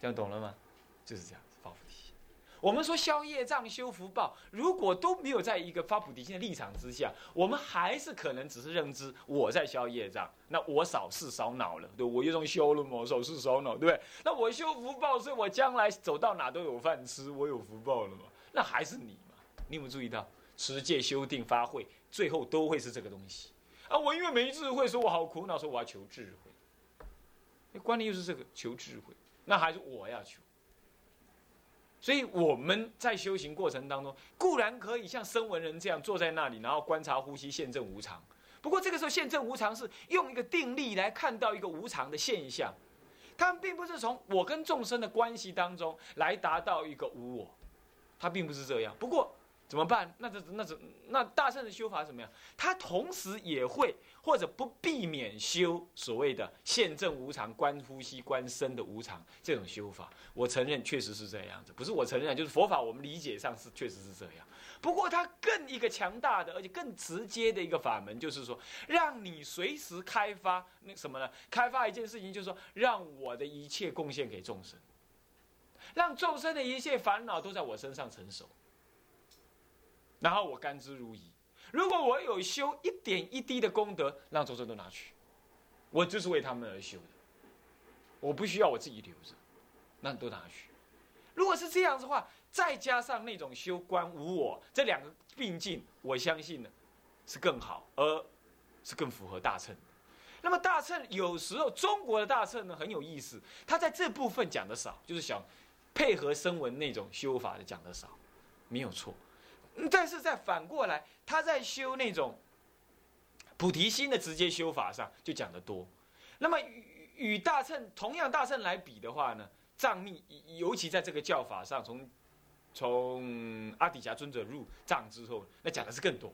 这样懂了吗？就是这样发菩提心。我们说消业障、修福报，如果都没有在一个发菩提心的立场之下，我们还是可能只是认知我在消业障，那我少事少恼了，对我有种修了嘛，少事少恼，对不对？那我修福报，所以我将来走到哪都有饭吃，我有福报了嘛？那还是你嘛？你有没有注意到持戒、修定、发慧，最后都会是这个东西啊？我因为没智慧，说我好苦恼，说我要求智慧，那观念又是这个求智慧，那还是我要求。所以我们在修行过程当中，固然可以像声闻人这样坐在那里，然后观察呼吸，现证无常。不过这个时候现证无常是用一个定力来看到一个无常的现象，他们并不是从我跟众生的关系当中来达到一个无我，他并不是这样。不过。怎么办？那这那这那大圣的修法怎么样？他同时也会或者不避免修所谓的现证无常、观呼吸、观身的无常这种修法。我承认确实是这样子，不是我承认，就是佛法我们理解上是确实是这样。不过他更一个强大的，而且更直接的一个法门，就是说让你随时开发那什么呢？开发一件事情，就是说让我的一切贡献给众生，让众生的一切烦恼都在我身上成熟。然后我甘之如饴。如果我有修一点一滴的功德，让众生都拿去，我就是为他们而修的，我不需要我自己留着，那都拿去。如果是这样子的话，再加上那种修观无我，这两个并进，我相信呢是更好，而是更符合大乘。那么大乘有时候中国的大乘呢很有意思，他在这部分讲的少，就是想配合声闻那种修法的讲的少，没有错。但是在反过来，他在修那种菩提心的直接修法上就讲得多。那么与与大乘同样大乘来比的话呢，藏密尤其在这个教法上，从从阿底峡尊者入藏之后，那讲的是更多。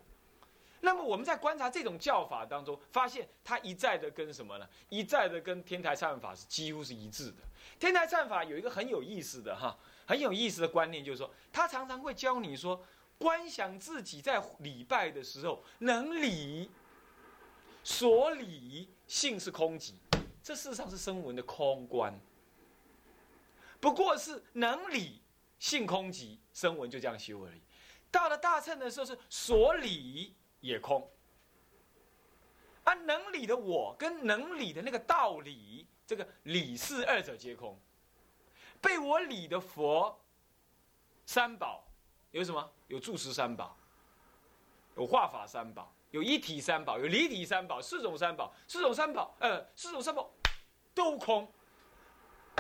那么我们在观察这种教法当中，发现他一再的跟什么呢？一再的跟天台忏法是几乎是一致的。天台忏法有一个很有意思的哈，很有意思的观念，就是说他常常会教你说。观想自己在礼拜的时候能礼，所礼性是空寂，这事实上是声闻的空观。不过是能礼性空寂，声闻就这样修而已。到了大乘的时候是所礼也空，啊能理的我跟能理的那个道理，这个理是二者皆空。被我理的佛三宝。有什么？有住持三宝，有化法三宝，有一体三宝，有离体三宝，四种三宝，四种三宝，呃，四种三宝都空。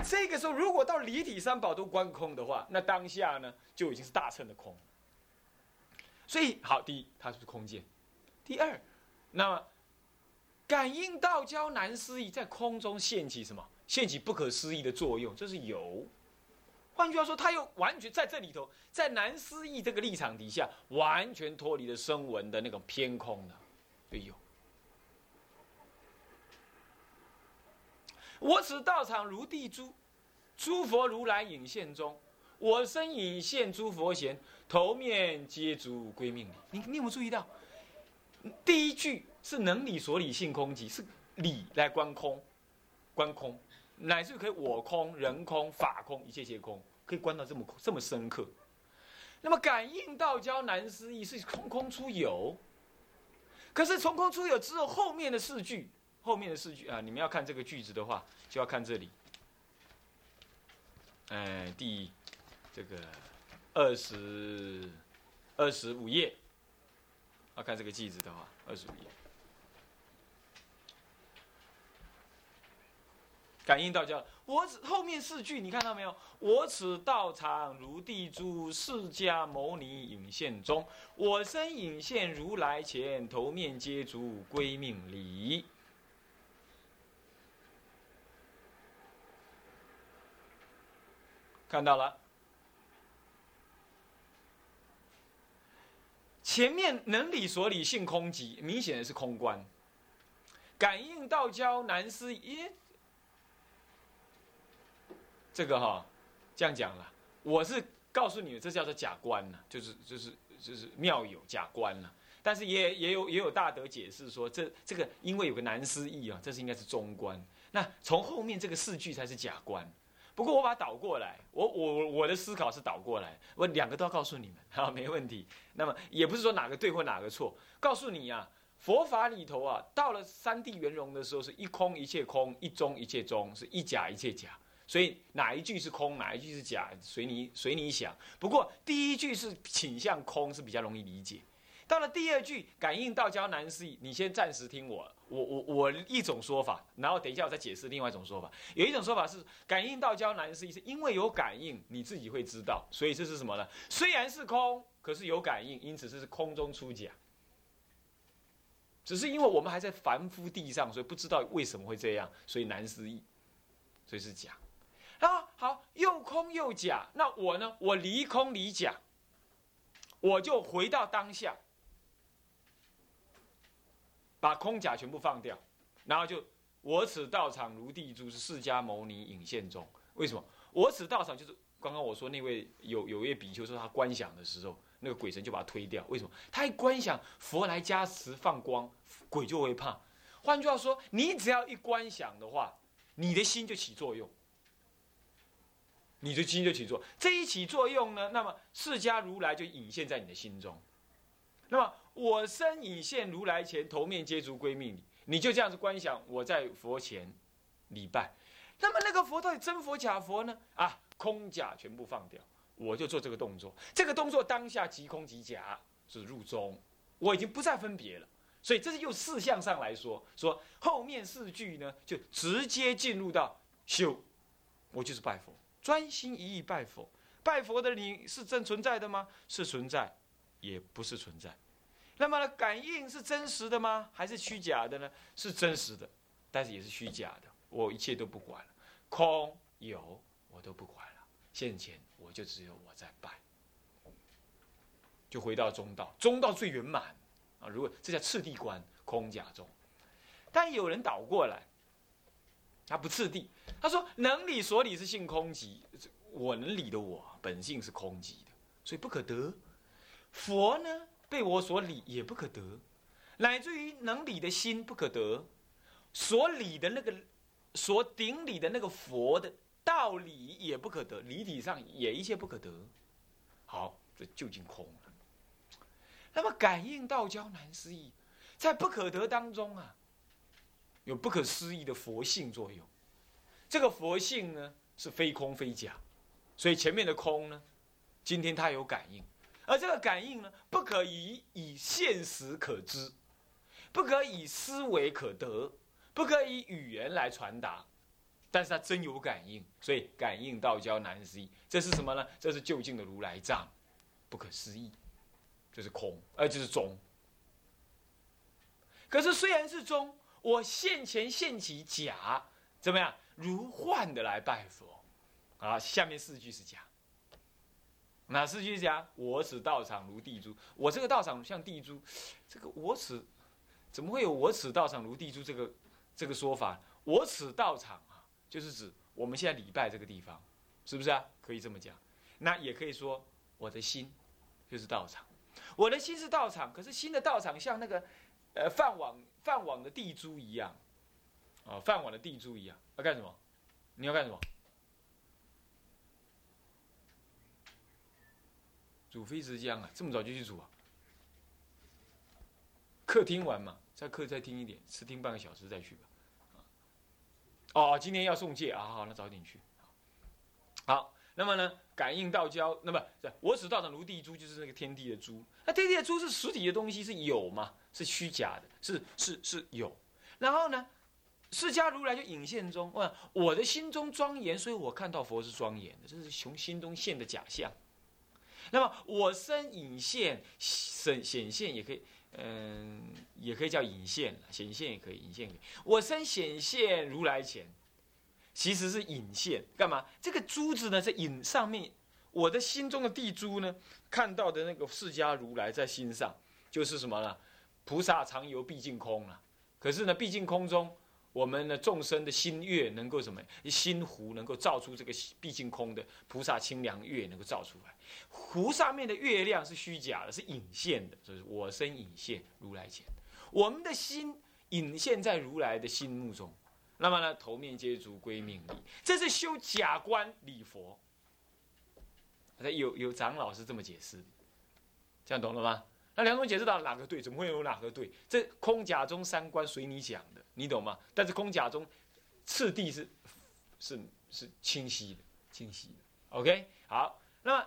这个时候，如果到离体三宝都观空的话，那当下呢，就已经是大乘的空。所以，好，第一，它是空见；第二，那么感应道交难思议，在空中现起什么？现起不可思议的作用，这是有。换句话说，他又完全在这里头，在南思义这个立场底下，完全脱离了声闻的那种偏空的，哎呦！我此道场如地珠，诸佛如来影现中，我身影现诸佛贤，头面皆足归命理。你你有没有注意到？第一句是能理所理性空寂，是理来观空，观空。乃至可以我空、人空、法空，一切皆空，可以观到这么这么深刻。那么感应道交难思议，是空空出有。可是从空出有之后，后面的四句，后面的四句啊，你们要看这个句子的话，就要看这里。哎，第这个二十二十五页，要看这个句子的话，二十五页。感应道教，我此后面四句你看到没有？我此道场如地珠，释迦牟尼影现中，我身影现如来前，头面皆足归命礼。看到了，前面能理所理性空寂，明显的是空观。感应道交难思耶。这个哈，这样讲了，我是告诉你，这叫做假观了，就是就是就是妙有假观了。但是也也有也有大德解释说，这这个因为有个难思义啊，这是应该是中观。那从后面这个四句才是假观。不过我把它倒过来，我我我的思考是倒过来，我两个都要告诉你们，好，没问题。那么也不是说哪个对或哪个错，告诉你呀，佛法里头啊，到了三地圆融的时候，是一空一切空，一中一切中，是一假一切假。所以哪一句是空，哪一句是假，随你随你想。不过第一句是倾向空，是比较容易理解。到了第二句，感应道交难思议，你先暂时听我，我我我一种说法，然后等一下我再解释另外一种说法。有一种说法是感应道交难思议，是因为有感应，你自己会知道，所以这是什么呢？虽然是空，可是有感应，因此这是空中出假。只是因为我们还在凡夫地上，所以不知道为什么会这样，所以难思议，所以是假。啊，好，又空又假，那我呢？我离空离假，我就回到当下。把空假全部放掉，然后就我此道场如地珠，是释迦牟尼引现中。为什么？我此道场就是刚刚我说那位有有一位比丘说他观想的时候，那个鬼神就把他推掉。为什么？他一观想佛来加持放光，鬼就会怕。换句话说，你只要一观想的话，你的心就起作用，你的心就起作。这一起作用呢，那么释迦如来就隐现在你的心中，那么。我身隐现如来前，头面接足归命礼。你就这样子观想，我在佛前礼拜。那么那个佛到底真佛假佛呢？啊，空假全部放掉，我就做这个动作。这个动作当下即空即假，是入中，我已经不再分别了。所以这是用四相上来说，说后面四句呢，就直接进入到修，我就是拜佛，专心一意拜佛。拜佛的你是真存在的吗？是存在，也不是存在。那么呢，感应是真实的吗？还是虚假的呢？是真实的，但是也是虚假的。我一切都不管了，空有我都不管了。现前我就只有我在拜，就回到中道，中道最圆满啊！如果这叫次第观，空假中。但有人倒过来，他不次第，他说能理所理是性空寂，我能理的我本性是空寂的，所以不可得。佛呢？被我所理也不可得，乃至于能理的心不可得，所理的那个所顶礼的那个佛的道理也不可得，理体上也一切不可得。好，这究竟空了。那么感应道交难思议，在不可得当中啊，有不可思议的佛性作用。这个佛性呢是非空非假，所以前面的空呢，今天它有感应。而这个感应呢，不可以以现实可知，不可以思维可得，不可以语言来传达，但是它真有感应，所以感应道交难思议。这是什么呢？这是就近的如来藏，不可思议，这是空，而这是中。可是虽然是中，我现前现起假，怎么样？如幻的来拜佛，啊，下面四句是假。哪四句讲？我此道场如地珠，我这个道场像地珠，这个我此怎么会有我此道场如地珠这个这个说法？我此道场啊，就是指我们现在礼拜这个地方，是不是啊？可以这么讲。那也可以说我的心就是道场，我的心是道场，可是心的道场像那个呃饭网饭网的地珠一样，啊饭网的地珠一样，要干什么？你要干什么？煮飞石浆啊，这么早就去煮啊？客厅玩嘛，在客再听一点，吃听半个小时再去吧。哦，今天要送戒啊，好，那早点去。好，那么呢，感应道交，那么我只道场如地珠，就是那个天地的珠。那天地的珠是实体的东西，是有嘛？是虚假的，是是是有。然后呢，释迦如来就隐现中，问我的心中庄严，所以我看到佛是庄严的，这是从心中现的假象。那么我身隐现显显现也可以，嗯，也可以叫隐现，显现也可以，隐现可以。我身显现如来前，其实是隐现，干嘛？这个珠子呢，在隐上面，我的心中的地珠呢，看到的那个释迦如来在心上，就是什么呢？菩萨常游毕竟空了，可是呢，毕竟空中。我们的众生的心月能够什么？心湖能够照出这个毕竟空的菩萨清凉月，能够照出来。湖上面的月亮是虚假的，是隐现的，所以我身隐现如来前。我们的心隐现在如来的心目中，那么呢，头面皆足归命礼，这是修假观礼佛。有有长老是这么解释，这样懂了吗？那两种解释到哪个对？怎么会有哪个对？这空假中三观随你讲的，你懂吗？但是空假中次第是是是清晰的，清晰的。OK，好，那么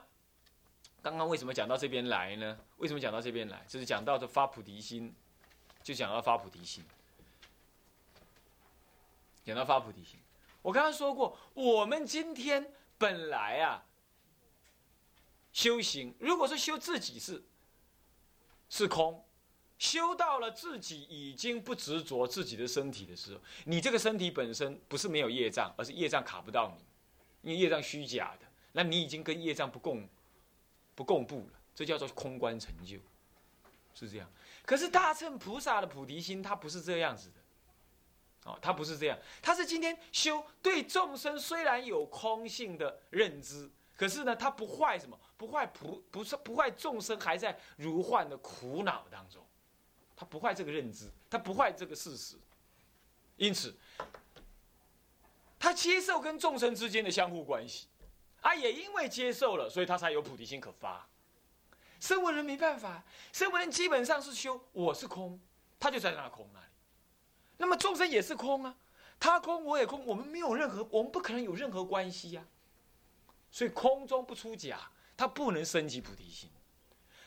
刚刚为什么讲到这边来呢？为什么讲到这边来？就是讲到这发菩提心，就讲到发菩提心，讲到发菩提心。我刚刚说过，我们今天本来啊。修行，如果说修自己是是空，修到了自己已经不执着自己的身体的时候，你这个身体本身不是没有业障，而是业障卡不到你，因为业障虚假的，那你已经跟业障不共不共步了，这叫做空观成就，是这样。可是大乘菩萨的菩提心，他不是这样子的，哦，他不是这样，他是今天修对众生虽然有空性的认知。可是呢，他不坏什么？不坏不不是不坏众生还在如幻的苦恼当中，他不坏这个认知，他不坏这个事实，因此，他接受跟众生之间的相互关系，啊，也因为接受了，所以他才有菩提心可发。声闻人没办法，声闻人基本上是修我是空，他就在那空那里。那么众生也是空啊，他空我也空，我们没有任何，我们不可能有任何关系呀。所以空中不出假，它不能升起菩提心，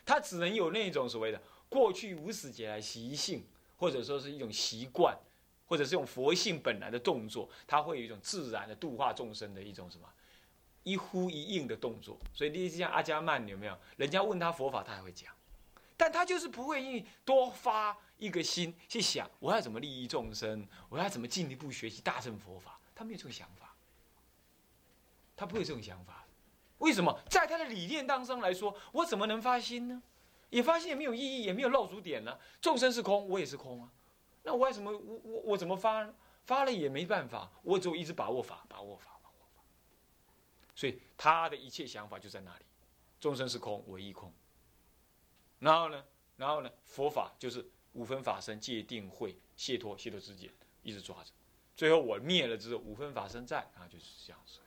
它只能有那种所谓的过去无始劫来习性，或者说是一种习惯，或者是用佛性本来的动作，它会有一种自然的度化众生的一种什么一呼一应的动作。所以你像阿伽曼有没有？人家问他佛法，他还会讲，但他就是不会多发一个心去想我要怎么利益众生，我要怎么进一步学习大乘佛法，他没有这个想法。他不会有这种想法，为什么？在他的理念当中来说，我怎么能发心呢？也发心也没有意义，也没有漏足点呢。众生是空，我也是空啊。那我为什么我我我怎么发呢？发了也没办法，我只有一直把握法，把握法，把握法。所以他的一切想法就在那里：众生是空，我亦空。然后呢？然后呢？佛法就是五分法身、戒定慧、解脱、解脱之间，一直抓着。最后我灭了之后，五分法身在啊，就是这样子。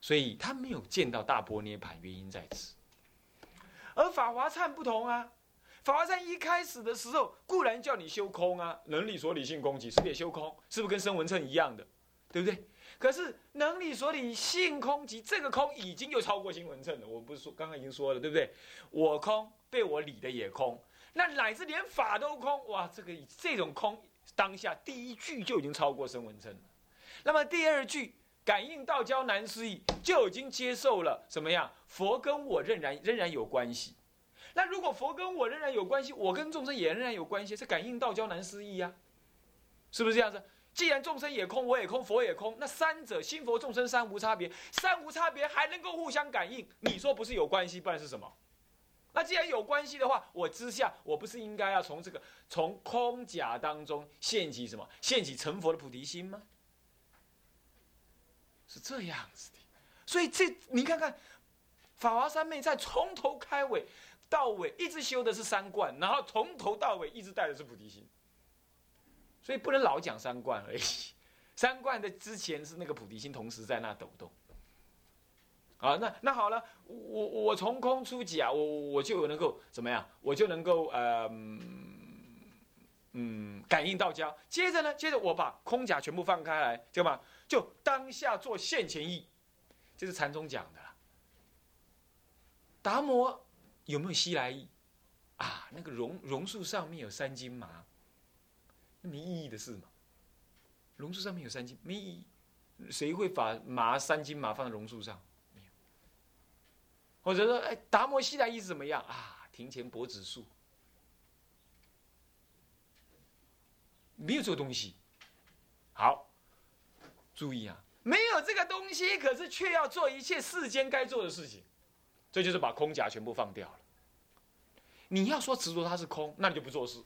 所以他没有见到大波涅盘，原因在此。而法华忏不同啊，法华忏一开始的时候固然叫你修空啊，能力所理性空即是不是修空？是不是跟声闻称一样的，对不对？可是能力所理性空即这个空已经又超过新闻称了。我不是说刚刚已经说了，对不对？我空被我理的也空，那乃至连法都空，哇，这个这种空当下第一句就已经超过声闻称了。那么第二句。感应道交难思议，就已经接受了什么样？佛跟我仍然仍然有关系。那如果佛跟我仍然有关系，我跟众生也仍然有关系，是感应道交难思议呀，是不是这样子？既然众生也空，我也空，佛也空，那三者心佛众生三无差别，三无差别还能够互相感应，你说不是有关系，不然是什么？那既然有关系的话，我之下我不是应该要从这个从空假当中现起什么？现起成佛的菩提心吗？是这样子的，所以这你看看，法华三昧在从头开尾到尾一直修的是三观，然后从头到尾一直带的是菩提心，所以不能老讲三观而已。三观的之前是那个菩提心同时在那抖动。啊，那那好了，我我从空出假，我我就能够怎么样？我就能够呃嗯感应到交。接着呢，接着我把空假全部放开来，对吧？就当下做现前意，这是禅宗讲的。达摩有没有西来意？啊，那个榕榕树上面有三斤麻，没意义的事嘛。榕树上面有三斤，没意义。谁会把麻三斤麻放在榕树上？或者说，哎，达摩西来意是怎么样啊？庭前柏子树，没有这个东西。好。注意啊，没有这个东西，可是却要做一切世间该做的事情，这就是把空假全部放掉了。你要说执着它是空，那你就不做事；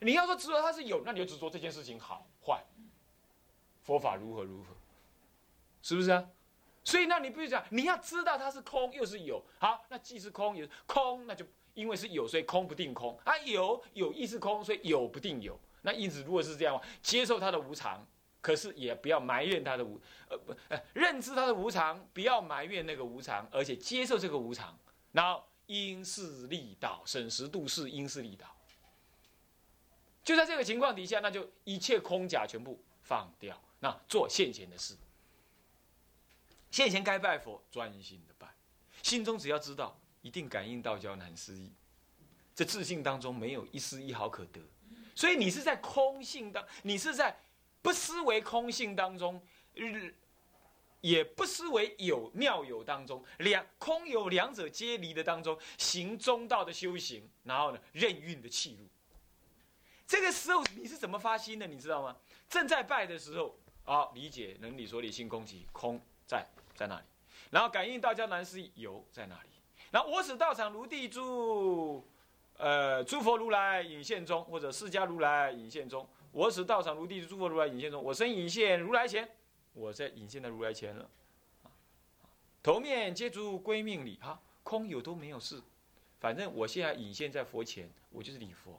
你要说执着它是有，那你就执着这件事情好坏，佛法如何如何，是不是啊？所以那你必须讲，你要知道它是空又是有，好，那既是空也是空，那就因为是有，所以空不定空啊，有有亦是空，所以有不定有。那因此，如果是这样，接受它的无常，可是也不要埋怨它的无，呃不，呃认知它的无常，不要埋怨那个无常，而且接受这个无常，然后因势利导，审时度势，因势利导。就在这个情况底下，那就一切空假全部放掉，那做现前的事。现前该拜佛，专心的拜，心中只要知道，一定感应道交难思议。这自信当中没有一丝一毫可得，所以你是在空性当，你是在不思维空性当中，也不失为有妙有当中，两空有两者皆离的当中，行中道的修行，然后呢，任运的气入。这个时候你是怎么发心的？你知道吗？正在拜的时候，啊，理解能理所理性空即空在在那里，然后感应道交难思议有在那里，然后我使道场如地住。呃，诸佛如来引现中，或者释迦如来引现中，我使道场如地，诸佛如来引现中，我身引现如来前，我在引现在如来前了。头面皆足归命礼，哈，空有都没有事，反正我现在引现在佛前，我就是礼佛。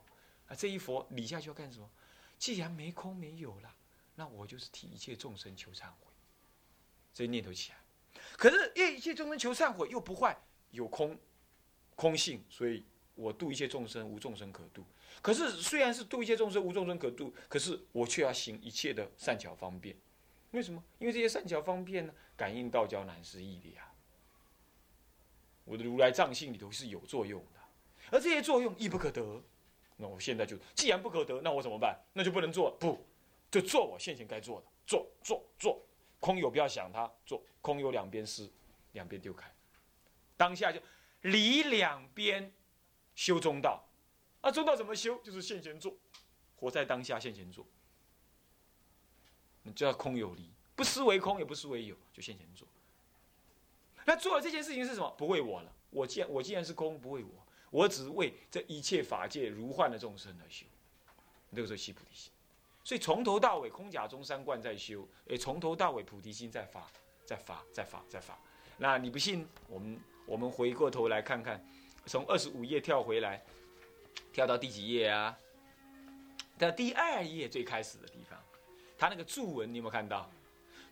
啊，这一佛理下去要干什么？既然没空没有了，那我就是替一切众生求忏悔。这念头起来，可是愿一切众生求忏悔又不坏，有空空性，所以。我度一切众生，无众生可度。可是虽然是度一切众生，无众生可度，可是我却要行一切的善巧方便。为什么？因为这些善巧方便呢，感应道交难思议的呀。我的如来藏性里头是有作用的，而这些作用亦不可得。那我现在就，既然不可得，那我怎么办？那就不能做，不，就做我现前该做的，做做做。空有不要想它，做空有两边失，两边丢开。当下就离两边。修中道，啊，中道怎么修？就是现前做，活在当下，现前做。你就要空有离，不思为空，也不思为有，就现前做。那做了这件事情是什么？不为我了。我既然我既然是空，不为我，我只为这一切法界如幻的众生而修。那个时候起菩提心，所以从头到尾空假中三观在修，诶，从头到尾菩提心在发，在发，在发，在发。那你不信？我们我们回过头来看看。从二十五页跳回来，跳到第几页啊？到第二页最开始的地方，他那个注文你有没有看到？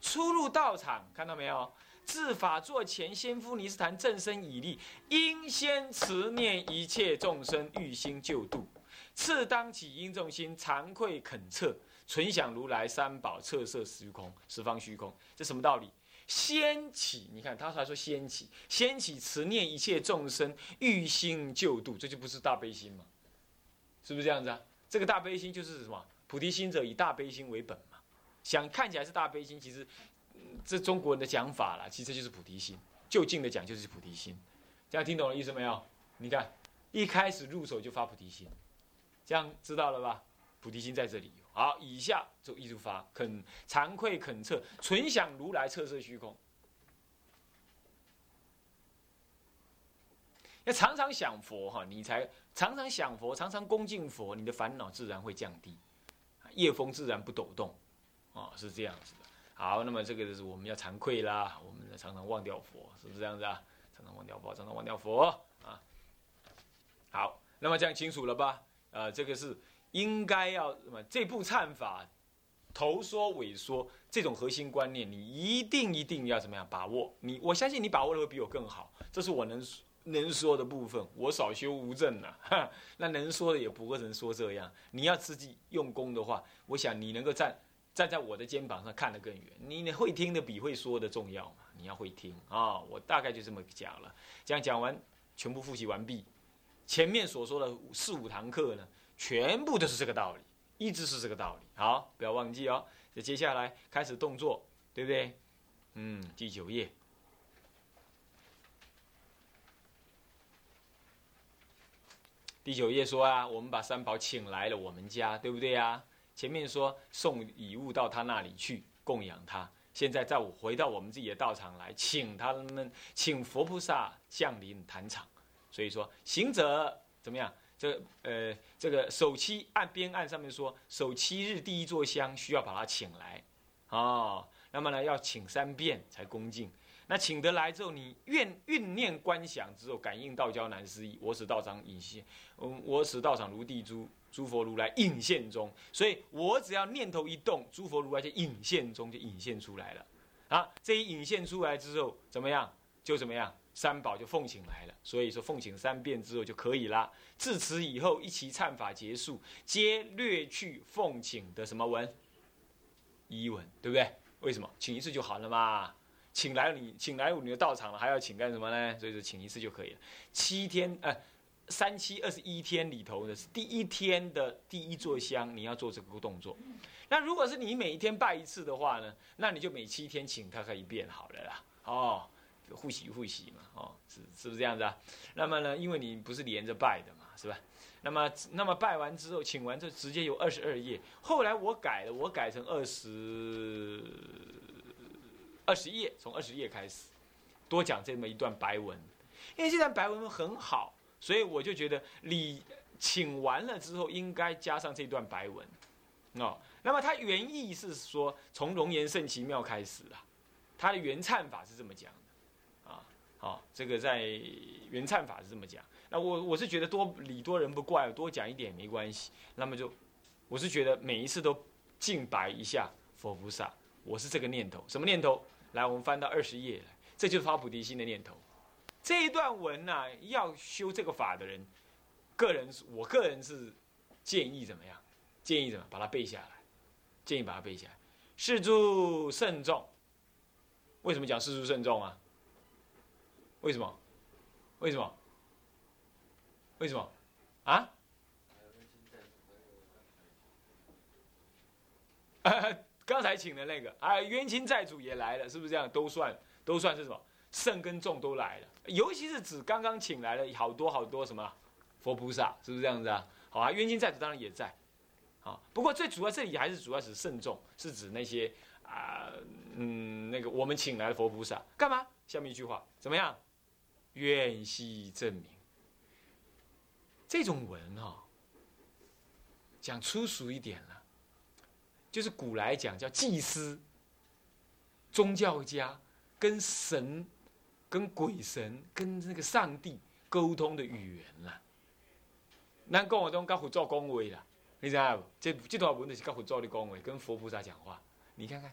初入道场，看到没有？自法座前，先夫尼斯坛正身以立，应先持念一切众生欲心救度，次当起因众心惭愧恳测，存想如来三宝彻摄虚空十方虚空，这什么道理？先起，你看他还说先起，先起慈念一切众生，欲心救度，这就不是大悲心吗？是不是这样子啊？这个大悲心就是什么？菩提心者以大悲心为本嘛。想看起来是大悲心，其实这中国人的讲法啦，其实就是菩提心。就近的讲就是菩提心，这样听懂了意思没有？你看一开始入手就发菩提心，这样知道了吧？菩提心在这里。好，以下就一如发，肯惭愧恳测，纯想如来彻色虚空。要常常想佛哈，你才常常想佛，常常恭敬佛，你的烦恼自然会降低，夜风自然不抖动，啊，是这样子的。好，那么这个就是我们要惭愧啦，我们常常忘掉佛，是不是这样子啊？常常忘掉佛，常常忘掉佛啊。好，那么这样清楚了吧？呃，这个是。应该要什么？这部忏法，头说尾说这种核心观念，你一定一定要怎么样把握？你我相信你把握的会比我更好。这是我能能说的部分。我少修无证呐，那能说的也不会能说这样。你要自己用功的话，我想你能够站站在我的肩膀上看得更远。你你会听的比会说的重要嘛？你要会听啊！我大概就这么讲了。这样讲完，全部复习完毕。前面所说的四五堂课呢？全部都是这个道理，一直是这个道理。好，不要忘记哦。那接下来开始动作，对不对？嗯，第九页，第九页说啊，我们把三宝请来了我们家，对不对呀？前面说送礼物到他那里去供养他，现在在我回到我们自己的道场来，请他们，请佛菩萨降临坛场。所以说，行者怎么样？这呃，这个首七按边案上面说，首七日第一座香需要把他请来，哦，那么呢要请三遍才恭敬。那请得来之后，你愿运念观想之后，感应道交难思议。我使道场隐现，嗯，我使道场如地珠，诸佛如来引现中，所以我只要念头一动，诸佛如来就引现中，就引现出来了。啊，这一引现出来之后，怎么样？就怎么样？三宝就奉请来了。所以说奉请三遍之后就可以了。自此以后，一齐忏法结束，皆略去奉请的什么文？一文，对不对？为什么？请一次就好了嘛。请来你，请来你的到场了，还要请干什么呢？所以说请一次就可以了。七天，呃。三七二十一天里头的是第一天的第一座香，你要做这个动作。那如果是你每一天拜一次的话呢，那你就每七天请他一遍好了啦。哦，互洗互洗嘛，哦，是是不是这样子啊？那么呢，因为你不是连着拜的嘛，是吧？那么那么拜完之后，请完就直接有二十二页。后来我改了，我改成二十二十页，从二十页开始多讲这么一段白文，因为这段白文很好。所以我就觉得礼请完了之后，应该加上这段白文，哦，那么它原意是说从容颜圣奇妙开始啊，它的原忏法是这么讲的，啊，好，这个在原忏法是这么讲。那我我是觉得多礼多人不怪，多讲一点没关系。那么就我是觉得每一次都敬白一下佛菩萨，我是这个念头，什么念头？来，我们翻到二十页来，这就是发菩提心的念头。这一段文呢，要修这个法的人，个人我个人是建议怎么样？建议怎么把它背下来？建议把它背下来。事诸慎重，为什么讲事诸慎重啊？为什么？为什么？为什么？啊？刚才请的那个啊，冤亲债主也来了，是不是这样？都算都算是什么？圣跟众都来了。尤其是指刚刚请来了好多好多什么佛菩萨，是不是这样子啊？好啊，冤亲债主当然也在，好，不过最主要这里还是主要是慎重，是指那些啊，嗯，那个我们请来的佛菩萨干嘛？下面一句话怎么样？愿悉证明。这种文哈，讲粗俗一点了，就是古来讲叫祭司、宗教家跟神。跟鬼神、跟那个上帝沟通的语言啦，咱讲我中跟佛祖讲话啦，你知道不？这这段文就是跟佛祖的讲话，跟佛菩萨讲话。你看看，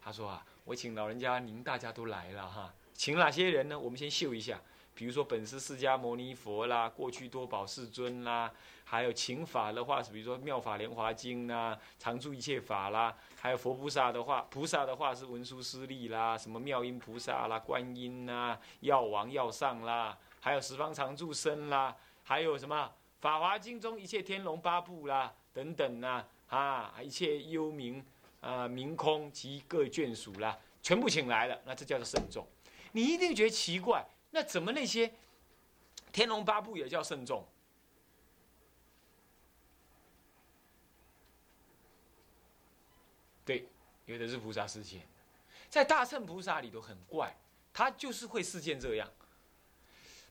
他说啊，我请老人家您大家都来了哈，请哪些人呢？我们先秀一下，比如说本师释迦牟尼佛啦，过去多宝世尊啦。还有请法的话是，比如说《妙法莲华经》啦，《常住一切法》啦，还有佛菩萨的话，菩萨的话是文殊师利啦，什么妙音菩萨啦、观音啦、药王药上啦，还有十方常住身啦，还有什么《法华经》中一切天龙八部啦等等呐，啊，一切幽冥啊、明空及各眷属啦，全部请来了，那这叫做慎重。你一定觉得奇怪，那怎么那些天龙八部也叫圣众？对，有的是菩萨示现，在大乘菩萨里头很怪，他就是会示现这样。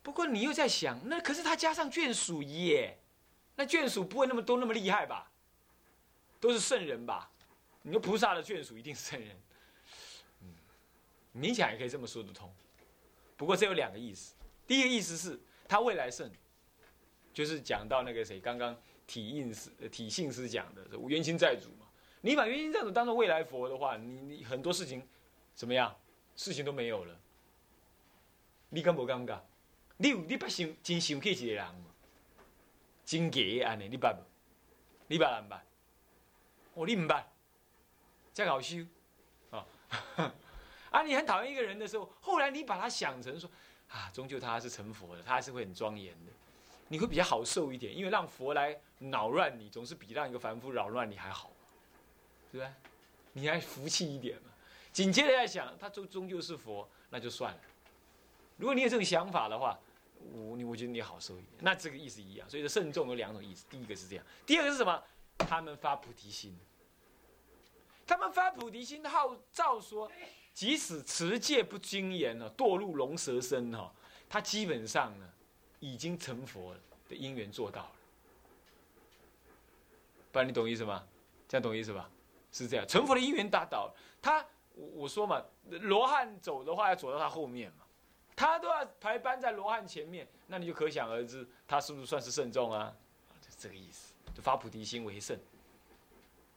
不过你又在想，那可是他加上眷属耶，那眷属不会那么都那么厉害吧？都是圣人吧？你说菩萨的眷属一定是圣人，嗯，勉强也可以这么说得通。不过这有两个意思，第一个意思是他未来圣，就是讲到那个谁刚刚体印师、体性师讲的，冤亲债主嘛。你把原因债主当做未来佛的话，你你很多事情怎么样？事情都没有了。你敢不尴尬？你有你不想真想起一个人吗？真假安尼，你捌无？你捌人捌？哦，你唔捌？真好笑啊！啊，你很讨厌一个人的时候，后来你把他想成说啊，终究他是成佛的，他还是会很庄严的，你会比较好受一点，因为让佛来扰乱你，总是比让一个凡夫扰乱你还好。对吧？你还服气一点嘛？紧接着在想，他终终究是佛，那就算了。如果你有这种想法的话，我你我觉得你好受一点。那这个意思一样。所以说慎重有两种意思，第一个是这样，第二个是什么？他们发菩提心，他们发菩提心号召说，即使持戒不精严了，堕入龙蛇身哈，他基本上呢，已经成佛的因缘做到了。不然你懂意思吗？这样懂意思吧？是这样，成佛的因缘达到，他我我说嘛，罗汉走的话要走到他后面嘛，他都要排班在罗汉前面，那你就可想而知，他是不是算是慎重啊？就这个意思。就发菩提心为圣，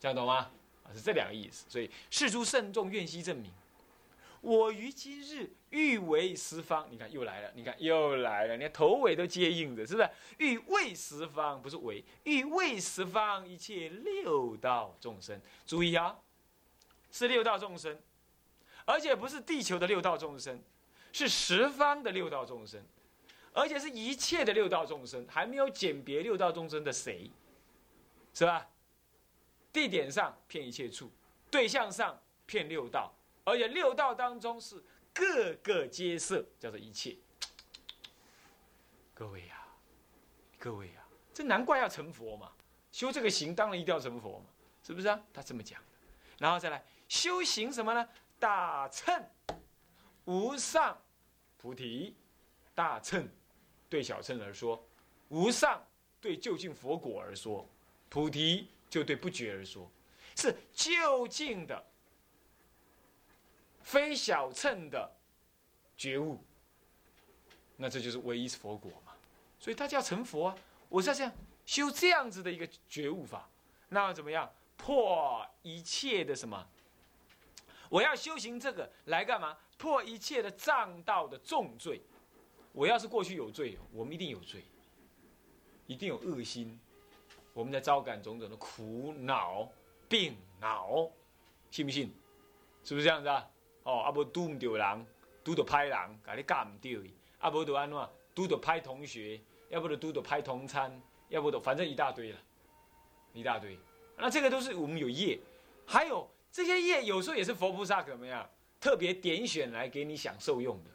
这样懂吗？是这两个意思。所以事诸慎重，愿悉证明。我于今日欲为十方，你看又来了，你看又来了，你看头尾都接应着，是不是？欲为十方，不是为，欲为十方一切六道众生。注意啊，是六道众生，而且不是地球的六道众生，是十方的六道众生，而且是一切的六道众生，还没有鉴别六道众生的谁，是吧？地点上骗一切处，对象上骗六道。而且六道当中是各个皆色，叫做一切。各位呀，各位呀，这难怪要成佛嘛！修这个行，当然一定要成佛嘛，是不是啊？他这么讲的。然后再来修行什么呢？大乘无上菩提，大乘对小乘而说，无上对究竟佛果而说，菩提就对不觉而说，是究竟的。非小乘的觉悟，那这就是唯一佛果嘛。所以大家要成佛啊！我是要这样修这样子的一个觉悟法，那怎么样破一切的什么？我要修行这个来干嘛？破一切的障道的重罪。我要是过去有罪，我们一定有罪，一定有恶心，我们在招感种种的苦恼、病恼，信不信？是不是这样子啊？哦，啊无拄唔到人，拄到歹人，甲你教唔到伊，啊无就安怎？拄到歹同学，要不就拄到歹同餐，要不就反正一大堆了，一大堆。那这个都是我们有业，还有这些业有时候也是佛菩萨怎么样特别点选来给你享受用的，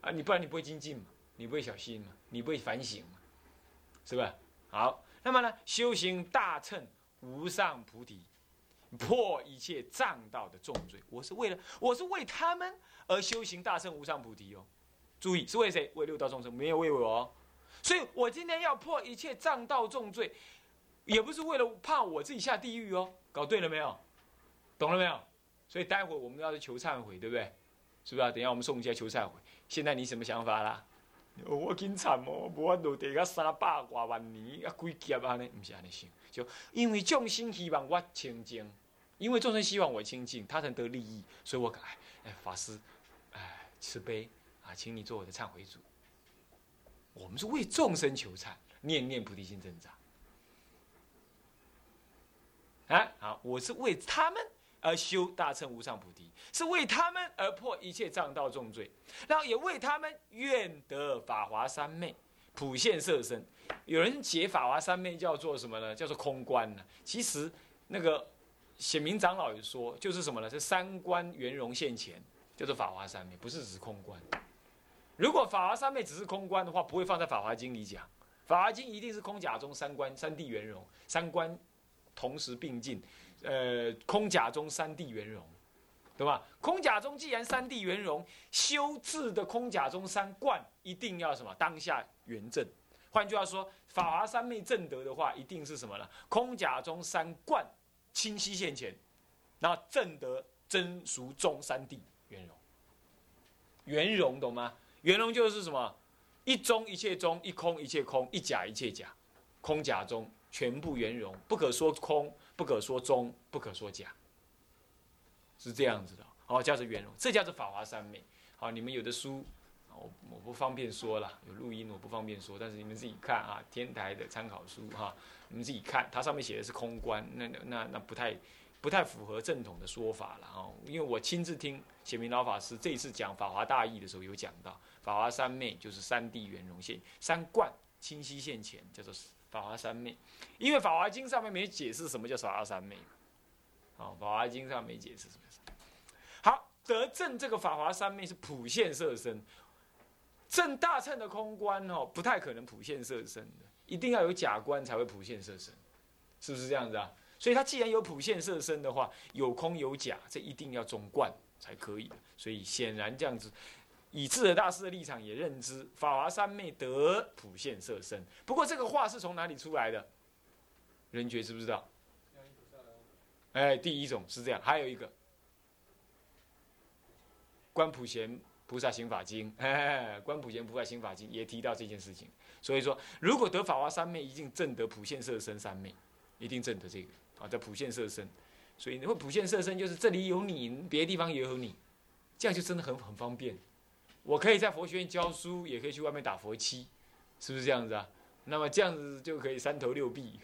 啊，你不然你不会精进嘛，你不会小心嘛，你不会反省嘛，是吧？好，那么呢，修行大乘无上菩提。破一切障道的重罪，我是为了，我是为他们而修行大乘无上菩提哦。注意，是为谁？为六道众生，没有为我哦。所以我今天要破一切障道重罪，也不是为了怕我自己下地狱哦。搞对了没有？懂了没有？所以待会我们要去求忏悔，对不对？是不是啊？等下我们送一下求忏悔。现在你什么想法啦？我真惨哦，无法度地个三百多万年啊，几劫啊呢？不是安尼想，就因为众生希望我清净，因为众生希望我清净，他才得利益，所以我哎哎法师，哎慈悲啊，请你做我的忏悔主。我们是为众生求忏，念念菩提心增长。啊好，我是为他们。而修大乘无上菩提，是为他们而破一切障道重罪，然后也为他们愿得法华三昧，普现色身。有人解法华三昧叫做什么呢？叫做空观呢？其实那个显明长老也说，就是什么呢？是三观圆融现前，叫做法华三昧，不是只是空观。如果法华三昧只是空观的话，不会放在法华经里讲。法华经一定是空假中三观三谛圆融，三观同时并进。呃，空假中三谛圆融，对吧？空假中既然三谛圆融，修治的空假中三观一定要什么？当下圆正。换句话说，法华三昧正德的话，一定是什么呢？空假中三观清晰现前，那正德真俗中三谛圆融。圆融懂吗？圆融就是什么？一中一切中，一空一切空，一假一切假，空假中全部圆融，不可说空。不可说中，不可说假，是这样子的。好，叫做圆融，这叫做法华三昧。好，你们有的书，我我不方便说了，有录音我不方便说，但是你们自己看啊，天台的参考书哈，你们自己看，它上面写的是空观，那那那不太不太符合正统的说法了哈。因为我亲自听显明老法师这一次讲法华大义的时候，有讲到法华三昧就是三谛圆融现，三观清晰现前，叫做。法华三昧，因为《法华经》上面没解释什么叫法华三昧嘛，哦，《法华经》上没解释什么。好，得正这个法华三昧是普现色身，正大乘的空观哦，不太可能普现色身的，一定要有假观才会普现色身，是不是这样子啊？所以它既然有普现色身的话，有空有假，这一定要中观才可以的。所以显然这样子。以智者大师的立场也认知法华三昧得普现色身，不过这个话是从哪里出来的？人觉知不知道？哎，第一种是这样，还有一个观普贤菩萨行法经》，哎，观普贤菩萨行法经也提到这件事情。所以说，如果得法华三昧，一定证得普现色身三昧，一定证得这个啊，叫普现色身。所以，你会普现色身就是这里有你，别的地方也有你，这样就真的很很方便。我可以在佛学院教书，也可以去外面打佛七，是不是这样子啊？那么这样子就可以三头六臂，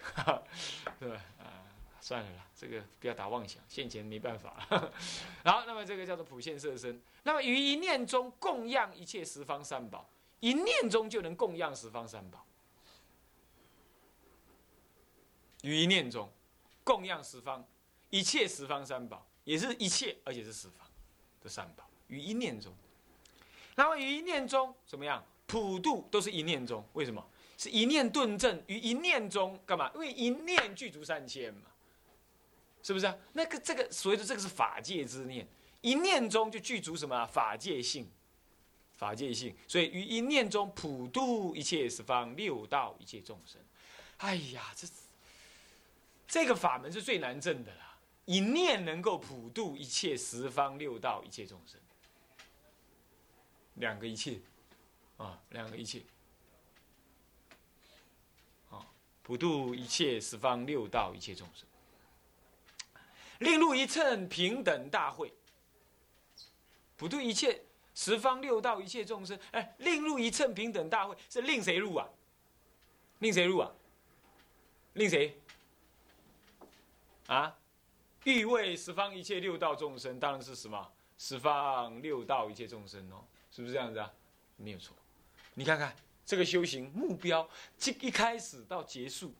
对吧？啊，算了啦，这个不要打妄想，现前没办法。好，那么这个叫做普现色身。那么于一念中供养一切十方三宝，一念中就能供养十方三宝。于一念中供养十方一切十方三宝，也是一切，而且是十方的三宝。于一念中，那么于一念中怎么样？普度都是一念中，为什么？是一念顿证于一念中干嘛？因为一念具足三千嘛，是不是啊？那个这个所谓的这个是法界之念，一念中就具足什么法界性，法界性。所以于一念中普度一切十方六道一切众生。哎呀，这这个法门是最难证的啦！一念能够普度一切十方六道一切众生，两个一切啊，两个一切。啊普度一切十方六道一切众生，令入一乘平等大会。普度一切十方六道一切众生，哎，令入一乘平等大会是令谁入啊？令谁入啊？令谁？啊？欲为十方一切六道众生，当然是什么？十方六道一切众生哦，是不是这样子啊？没有错，你看看。这个修行目标，这一开始到结束，